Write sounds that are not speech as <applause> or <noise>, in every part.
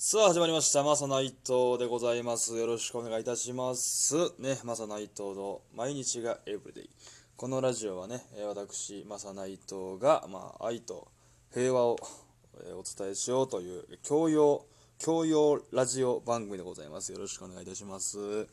さあ始まりました。マサナイトでございます。よろしくお願いいたします。ねマサナイトの毎日がエブリデイこのラジオはねえ私マサナイトがまあ愛と平和をお伝えしようという教養教養ラジオ番組でございます。よろしくお願いいたします。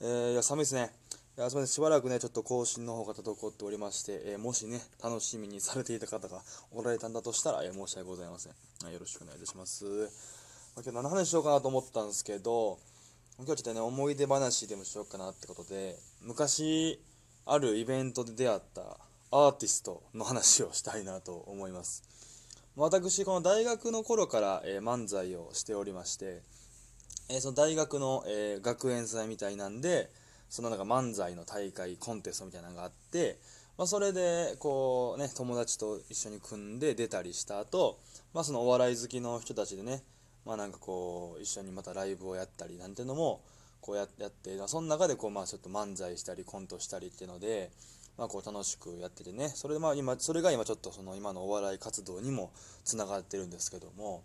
えーいや寒いですね。いやすみません。しばらくねちょっと更新の方が滞っておりまして、えーもしね楽しみにされていた方がおられたんだとしたら、えー申し訳ございません、よろしくお願いいたします。今日何の話しようかなと思ったんですけど今日ちょっとね思い出話でもしようかなってことで昔あるイベントで出会ったアーティストの話をしたいなと思います。私この大学の頃から、えー漫才をしておりまして、えーその大学の、えー学園祭みたいなんでそのなんか漫才の大会コンテストみたいなのがあって、まあ、それでこうね友達と一緒に組んで出たりした後、まあそのお笑い好きの人たちでねまあなんかこう一緒にまたライブをやったりなんていうのもこうやって、まあ、その中でこうまあちょっと漫才したりコントしたりっていうので、まあ、こう楽しくやっててね。それでまあ今それが今ちょっとその今のお笑い活動にもつながってるんですけども、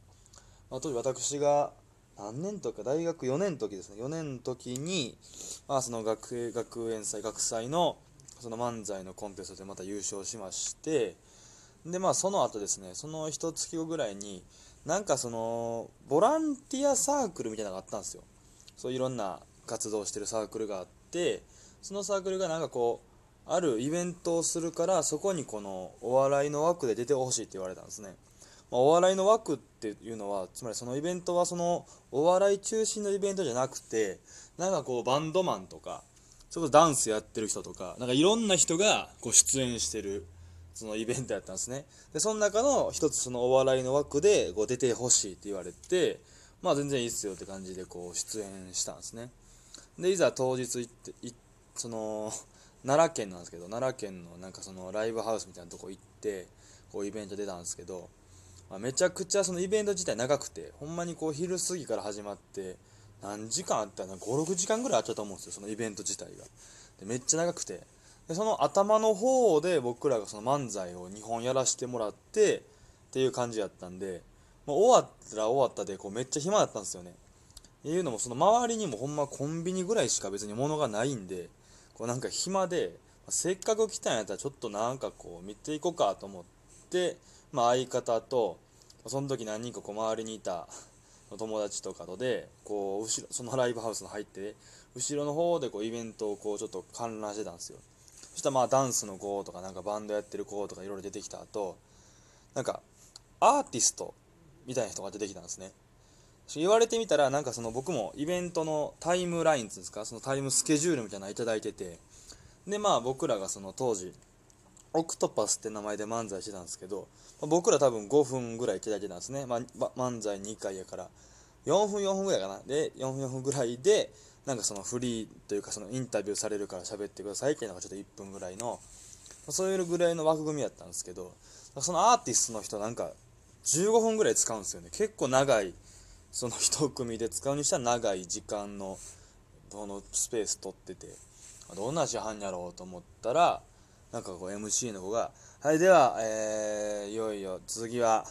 まあ、当時私が何年とか大学4年の時ですね。4年の時に、まあ、その学園学園祭学祭のその漫才のコンテストでまた優勝しましてでまあその後ですねその一月後ぐらいになんかそのボランティアサークルみたいなのがあったんですよ。そういろんな活動してるサークルがあってそのサークルがなんかこうあるイベントをするからそこにこのお笑いの枠で出てほしいって言われたんですね、まあ、お笑いの枠っていうのはつまりそのイベントはそのお笑い中心のイベントじゃなくてなんかこうバンドマンとかそれこそダンスやってる人とかなんかいろんな人がこう出演してるそのイベントやったんですね。でその中の一つそのお笑いの枠でこう出てほしいって言われてまあ全然いいっすよって感じでこう出演したんですね。でいざ当日行っていその奈良県なんですけど奈良県のなんかそのライブハウスみたいなとこ行ってこうイベント出たんですけど、まあ、めちゃくちゃそのイベント自体長くてほんまにこう昼過ぎから始まって何時間あったら56時間ぐらいあったと思うんですよそのイベント自体が。でめっちゃ長くて。でその頭の方で僕らがその漫才を2本やらせてもらってっていう感じやったんでもう終わったら終わったでこうめっちゃ暇だったんですよね。っていうのもその周りにもほんまコンビニぐらいしか別に物がないんでこうなんか暇でせっかく来たんやったらちょっとなんかこう見ていこうかと思って、まあ、相方とその時何人かこう周りにいた友達とかとでこう後ろそのライブハウスの入って後ろの方でこうイベントをこうちょっと観覧してたんですよ。そしたらまあダンスの子とかなんかバンドやってる子とかいろいろ出てきた後なんかアーティストみたいな人が出てきたんですね。言われてみたらなんかその僕もイベントのタイムラインっていうんですかそのタイムスケジュールみたいなのいただいててでまあ僕らがその当時オクトパスって名前で漫才してたんですけど、まあ僕ら多分5分ぐらいいただいてたんですね、まあ、漫才2回やから。4分4分ぐらいかな。で4分4分ぐらいでなんかそのフリーというかそのインタビューされるから喋ってくださいっていうのがちょっと1分ぐらいのそういうぐらいの枠組みやったんですけどそのアーティストの人なんか15分ぐらい使うんですよね。結構長いその一組で使うにしたら長い時間のこのスペース取っててどんな市販やろうと思ったらなんかこう MC の子が「はいでは、え、いよいよ次は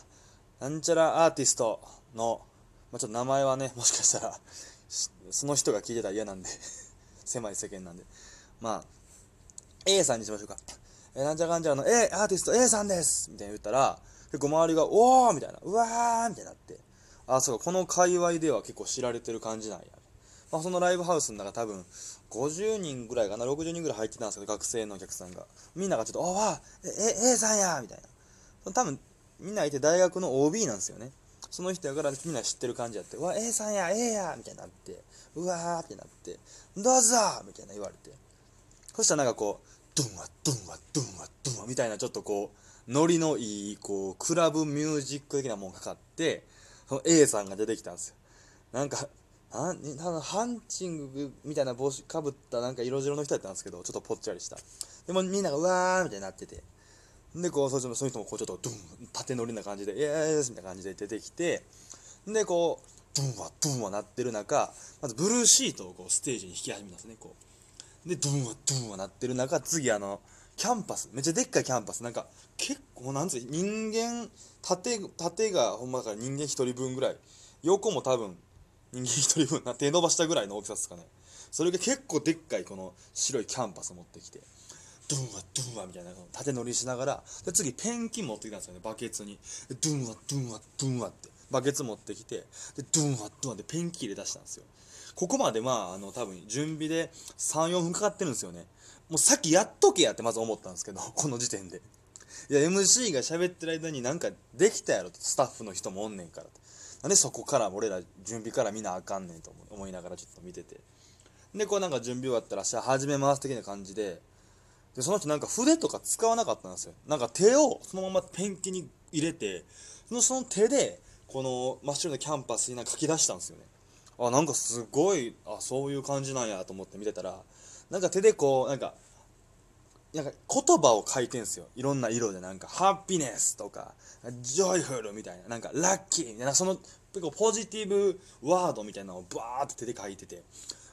なんちゃらアーティストの、まあ、ちょっと名前はねもしかしたらその人が聞いてたら嫌なんで <laughs> 狭い世間なんでまあ A さんにしましょうか。えーなんちゃかんちゃの A アーティスト A さんですみたいな言ったら結構周りが「おー!」みたいな「うわー!」みたいになってあそうかこの界隈では結構知られてる感じなんや、まあ、そのライブハウスの中多分50人ぐらいかな60人ぐらい入ってたんですけど学生のお客さんがみんながちょっと「おわええ A さんや!」みたいな多分みんないて大学の OB なんですよねその人やからみんな知ってる感じやって「わ A さんや A や!」みたいになって「うわー!」ってなって「どうぞ!」みたいな言われてそしたらなんかこうドンワドンワドンワドンワみたいなちょっとこうノリのいいこうクラブミュージック的なもんかかってその A さんが出てきたんですよなんかなんハンチングみたいな帽子かぶったなんか色白の人やったんですけどちょっとぽっちゃりしたでもみんながうわーみたいになっててでこうそのその人もこうちょっとドゥン縦乗りな感じで「イエース」みたいな感じで出てきてでこうドゥンワドゥンワなってる中まずブルーシートをこうステージに引き始めたんですねこう。でドゥンワドゥンワなってる中次あのキャンバスめっちゃでっかいキャンバスなんか結構なんつう人間縦縦がほんまだから人間一人分ぐらい横も多分人間一人分な手伸ばしたぐらいの大きさですかね。それが結構でっかいこの白いキャンバス持ってきて。ドゥンワドゥンワみたいな縦乗りしながらで次ペンキ持ってきたんですよねバケツにドゥンワドゥンワドゥンワってバケツ持ってきてでドゥンワドゥンワでペンキ入れ出したんですよここまでまああの多分準備で34分かかってるんですよねもうさっきやっとけやってまず思ったんですけどこの時点でいや MC が喋ってる間になんかできたやろとスタッフの人もおんねんからなんでそこから俺ら準備から見なあかんねんと思いながらちょっと見ててでこうなんか準備終わったらじゃあ始めます的な感じででその人なんか筆とか使わなかったんですよ。なんか手をそのままペンキに入れてそのその手でこの真っ白なキャンバスになんか書き出したんですよね。あなんかすごいあそういう感じなんやと思って見てたらなんか手でこうなんかなんか言葉を書いてんすよ。いろんな色でなんか happiness とか joyful みたいななんかラッキーみたいなその結構ポジティブワードみたいなのをバーって手で書いてて、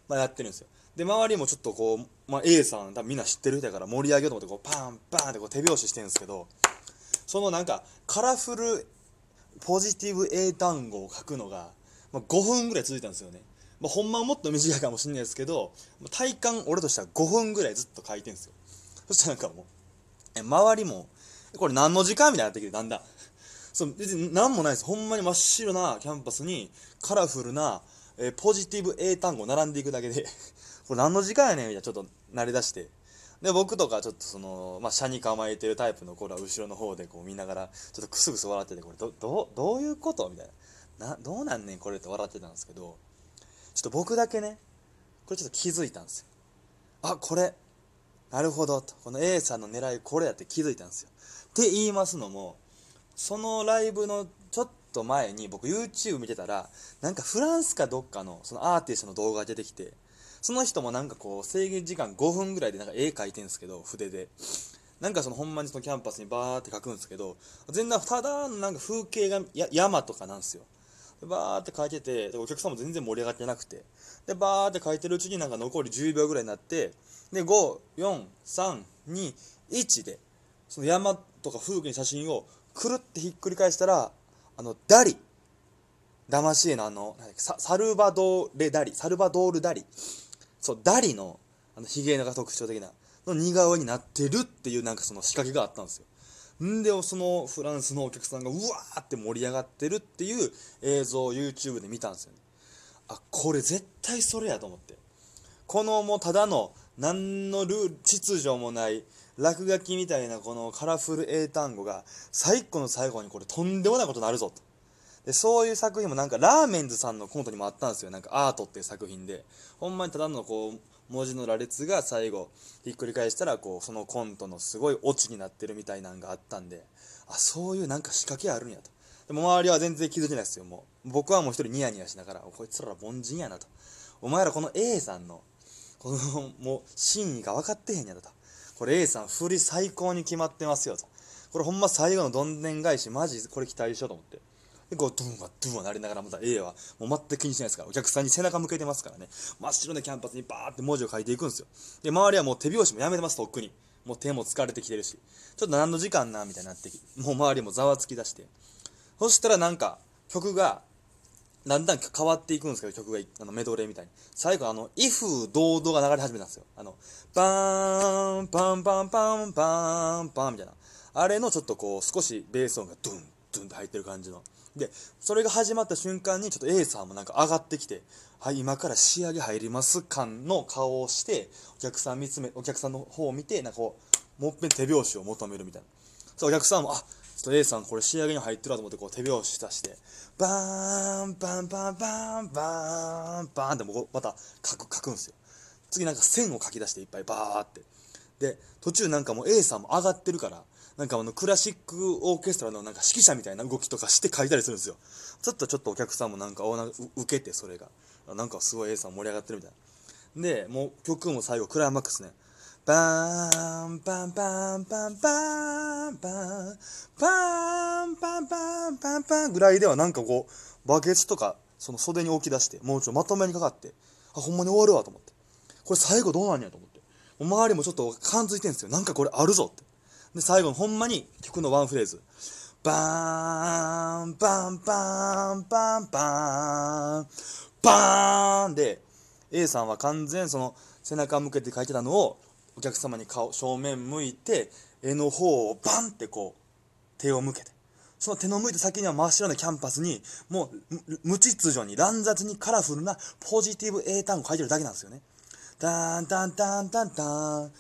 まあ、やってるんですよ。で周りもちょっとこう、まあ、A さん多分みんな知ってる人やから盛り上げようと思ってこうパンパンってこう手拍子してるんですけどそのなんかカラフルポジティブ英単語を書くのが、まあ、5分ぐらい続いたんですよね、まあ、ほんまはもっと短いかもしれないですけど体感俺としては5分ぐらいずっと書いてるんですよ。そしたらなんかもうえ周りもこれ何の時間みたいになってきてだんだん。そう別に何もないです。ほんまに真っ白なキャンパスにカラフルな、え、ポジティブ英単語並んでいくだけで。これ何の時間やねん？みたいなちょっと慣れ出して。で僕とかちょっとその、まあ、車に構えてるタイプの頃は後ろの方でこう見ながらちょっとクスクス笑っててこれどどどういうこと？みたいな。などうなんねん？これって笑ってたんですけどちょっと僕だけねこれちょっと気づいたんですよ。あこれ。なるほどと。この A さんの狙いこれやって気づいたんですよ。って言いますのもそのライブのちょっと前に僕 YouTube 見てたらなんかフランスかどっかのそのアーティストの動画が出てきてその人もなんかこう制限時間5分ぐらいでなんか絵描いてんですけど筆で。なんかそのほんまにそのキャンパスにバーって描くんですけど全然ただのなんか風景がや山とかなんですよ。バーって書いててお客さんも全然盛り上がってなくて。でバーって書いてるうちになんか残り10秒ぐらいになってで54321でその山とか風景の写真をくるってひっくり返したらあのダリ。ダマシエのあのサルバドーレ・ダリ。サルバドール・ダリ。そうダリのあのヒゲが特徴的なの似顔絵になってるっていうなんかその仕掛けがあったんですよ。んでそのフランスのお客さんがうわーって盛り上がってるっていう映像を YouTube で見たんですよね。あこれ絶対それやと思って。このもうただの何のルール秩序もない落書きみたいなこのカラフル英単語が最後の最後にこれとんでもないことになるぞと。でそういう作品もなんかラーメンズさんのコントにもあったんですよ。なんかアートっていう作品で。ほんまにただのこう文字の羅列が最後ひっくり返したらこうそのコントのすごいオチになってるみたいなんがあったんで。あそういうなんか仕掛けあるんやと。でも周りは全然気づいてないですよ。もう僕はもう一人ニヤニヤしながらこいつら凡人やなと。お前らこの A さんのこのもう真意が分かってへんやろと。これ A さん振り最高に決まってますよと。これほんま最後のどんでん返しマジこれ期待しようと思って。でこうドゥンワドゥンワなりながらまた A はもう全く気にしないですからお客さんに背中向けてますからね。真っ白なキャンパスにバーって文字を書いていくんですよ。で周りはもう手拍子もやめてますとっくに。もう手も疲れてきてるし。ちょっと何の時間なみたいになってきもう周りもざわつき出して。そしたらなんか曲がだんだん変わっていくんですけど曲があのメドレーみたいに。最後あの「威風堂々」が流れ始めたんですよ。あのバーンパンパンパンパンパンみたいな。あれのちょっとこう少しベース音がドゥン。ドゥンって入ってる感じの。でそれが始まった瞬間にちょっと A さんもなんか上がってきてはい今から仕上げ入ります感の顔をしてお客さん見つめお客さんの方を見てなんかこうもっぺん手拍子を求めるみたいな。そうお客さんもあちょっと A さんこれ仕上げに入ってるわと思ってこう手拍子出してバーンバンバンバーンバーンバーンってもうまた書く書くんですよ。次なんか線を書き出していっぱいバーって。で途中なんかもう A さんも上がってるからなんかあのクラシックオーケストラのなんか指揮者みたいな動きとかして書いたりするんですよ。ちょっとちょっとお客さんもなんか受けてそれが。なんかすごい A さん盛り上がってるみたいな。でもう曲も最後クライマックスね。バーンパンパンパンパンパンパンパンパンパンパンぐらいではなんかこうバケツとかその袖に置き出してもうちょっとまとめにかかってあほんまに終わるわと思ってこれ最後どうなんやと思って周りもちょっと感づいてんですよなんかこれあるぞってで最後のほんまに曲のワンフレーズ。バーンバンバンバンバーン。バーンで A さんは完全その背中向けて書いてたのをお客様に顔正面向いて絵の方をバンってこう手を向けて。その手の向いた先には真っ白なキャンパスにもう無秩序に乱雑にカラフルなポジティブ英単語書いてるだけなんですよね。ダーンダンダンダンダン。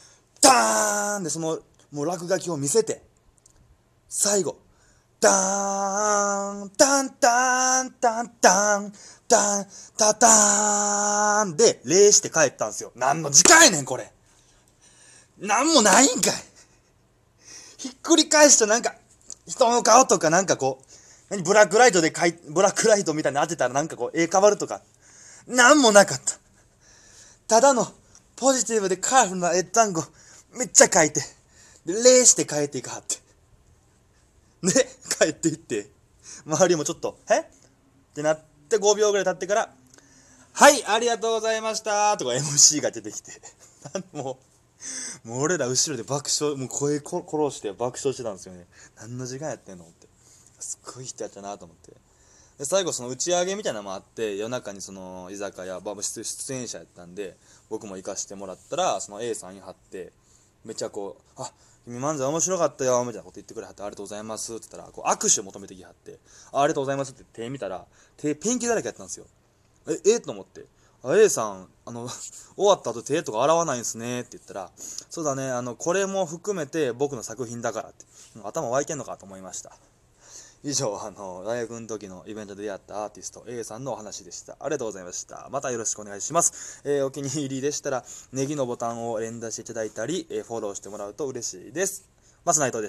ダーンでそのもう落書きを見せて最後ダーンダンダンダンダンダンタタンで礼して帰ったんですよ。何の時間やねんこれ。なんもないんかい。ひっくり返してなんか人の顔とかなんかこう何ブラックライトでかいブラックライトみたいに当てたらなんかこう絵変わるとか。なんもなかった。ただのポジティブでカラフルな絵単語めっちゃ書いて。で礼して帰っていかはって。で帰っていって。周りもちょっと「え？っ?」てなって5秒ぐらい経ってから「はいありがとうございました」とか MC が出てきて。もうもう俺ら後ろで爆笑もう声殺して爆笑してたんですよね。何の時間やってんのって。すっごい人やったなと思って。で最後その打ち上げみたいなのもあって夜中にその居酒屋バ出出演者やったんで僕も行かしてもらったらその A さんに張ってめっちゃこう「あ君漫才面白かったよ」みたいなこと言ってくれはって「ありがとうございます」って言ったらこう握手求めてきはって「ありがとうございます」って手見たら手ペンキだらけやったんですよ。ええと思って。あ A さんあの <laughs> 終わった後手とか洗わないんすねって言ったらそうだねあのこれも含めて僕の作品だからって。頭湧いてんのかと思いました。以上あの大学の時のイベントで出会ったアーティスト A さんのお話でした。ありがとうございました。またよろしくお願いします、えーお気に入りでしたらネギのボタンを連打していただいたり、えーフォローしてもらうと嬉しいです。まず内藤でした。